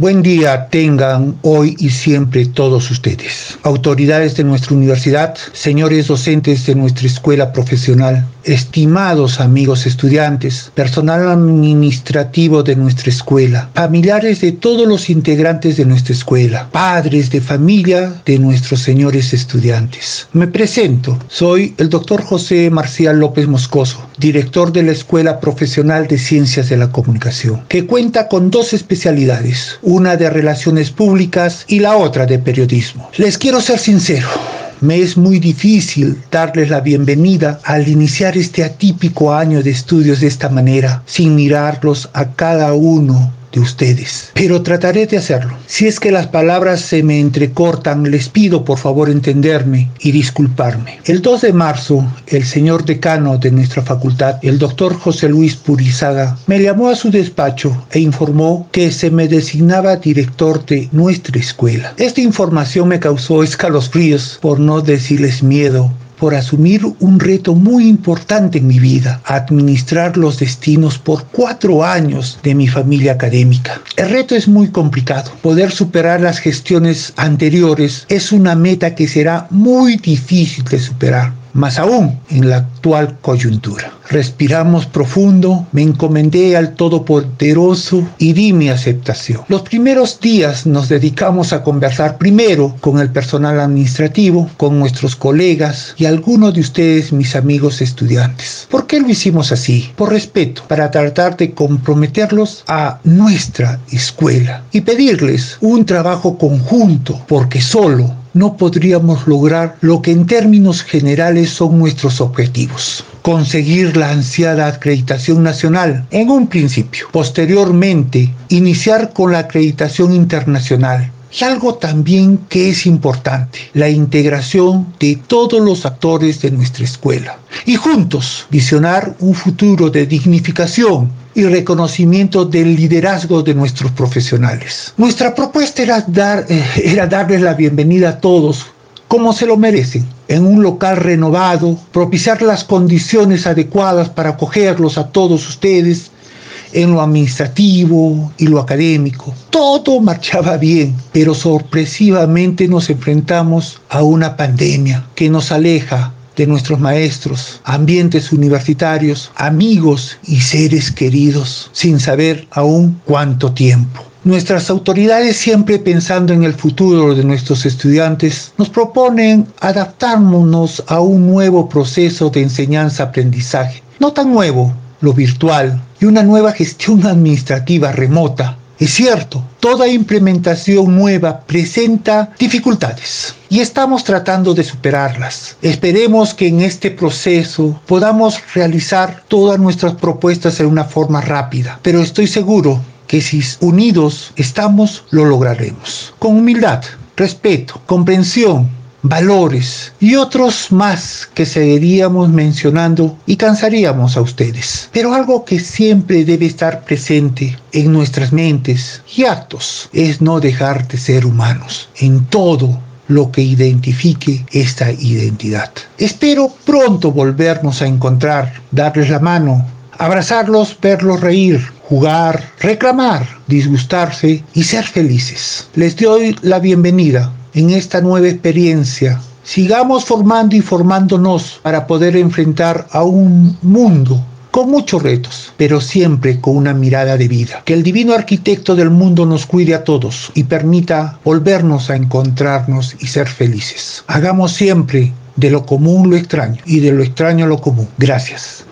Buen día tengan hoy y siempre todos ustedes, autoridades de nuestra universidad, señores docentes de nuestra escuela profesional, estimados amigos estudiantes, personal administrativo de nuestra escuela, familiares de todos los integrantes de nuestra escuela, padres de familia de nuestros señores estudiantes. Me presento, soy el doctor José Marcial López Moscoso, director de la Escuela Profesional de Ciencias de la Comunicación, que cuenta con dos especialidades, una de relaciones públicas y la otra de periodismo. Les quiero ser sincero. Me es muy difícil darles la bienvenida al iniciar este atípico año de estudios de esta manera, sin mirarlos a cada uno de ustedes, pero trataré de hacerlo. Si es que las palabras se me entrecortan, les pido por favor entenderme y disculparme. El 2 de marzo, el señor decano de nuestra facultad, el doctor José Luis Purizaga, me llamó a su despacho e informó que se me designaba director de nuestra escuela. Esta información me causó escalofríos, por no decirles miedo, por asumir un reto muy importante en mi vida, administrar los destinos por cuatro años de mi familia académica. El reto es muy complicado. Poder superar las gestiones anteriores es una meta que será muy difícil de superar más aún en la actual coyuntura. Respiramos profundo, me encomendé al Todopoderoso y di mi aceptación. Los primeros días nos dedicamos a conversar primero con el personal administrativo, con nuestros colegas y algunos de ustedes, mis amigos estudiantes. ¿Por qué lo hicimos así? Por respeto, para tratar de comprometerlos a nuestra escuela y pedirles un trabajo conjunto, porque solo no podríamos lograr lo que en términos generales son nuestros objetivos. Conseguir la ansiada acreditación nacional en un principio. Posteriormente, iniciar con la acreditación internacional. Y algo también que es importante, la integración de todos los actores de nuestra escuela. Y juntos visionar un futuro de dignificación y reconocimiento del liderazgo de nuestros profesionales. Nuestra propuesta era, dar, eh, era darles la bienvenida a todos como se lo merecen, en un local renovado, propiciar las condiciones adecuadas para acogerlos a todos ustedes en lo administrativo y lo académico. Todo marchaba bien, pero sorpresivamente nos enfrentamos a una pandemia que nos aleja de nuestros maestros, ambientes universitarios, amigos y seres queridos, sin saber aún cuánto tiempo. Nuestras autoridades, siempre pensando en el futuro de nuestros estudiantes, nos proponen adaptarnos a un nuevo proceso de enseñanza-aprendizaje. No tan nuevo, lo virtual, y una nueva gestión administrativa remota es cierto, toda implementación nueva presenta dificultades y estamos tratando de superarlas. Esperemos que en este proceso podamos realizar todas nuestras propuestas en una forma rápida, pero estoy seguro que si unidos estamos, lo lograremos. Con humildad, respeto, comprensión, valores y otros más que seguiríamos mencionando y cansaríamos a ustedes. Pero algo que siempre debe estar presente en nuestras mentes y actos es no dejar de ser humanos en todo lo que identifique esta identidad. Espero pronto volvernos a encontrar, darles la mano, abrazarlos, verlos reír, jugar, reclamar, disgustarse y ser felices. Les doy la bienvenida en esta nueva experiencia. Sigamos formando y formándonos para poder enfrentar a un mundo con muchos retos, pero siempre con una mirada de vida. Que el divino arquitecto del mundo nos cuide a todos y permita volvernos a encontrarnos y ser felices. Hagamos siempre de lo común lo extraño y de lo extraño lo común. Gracias.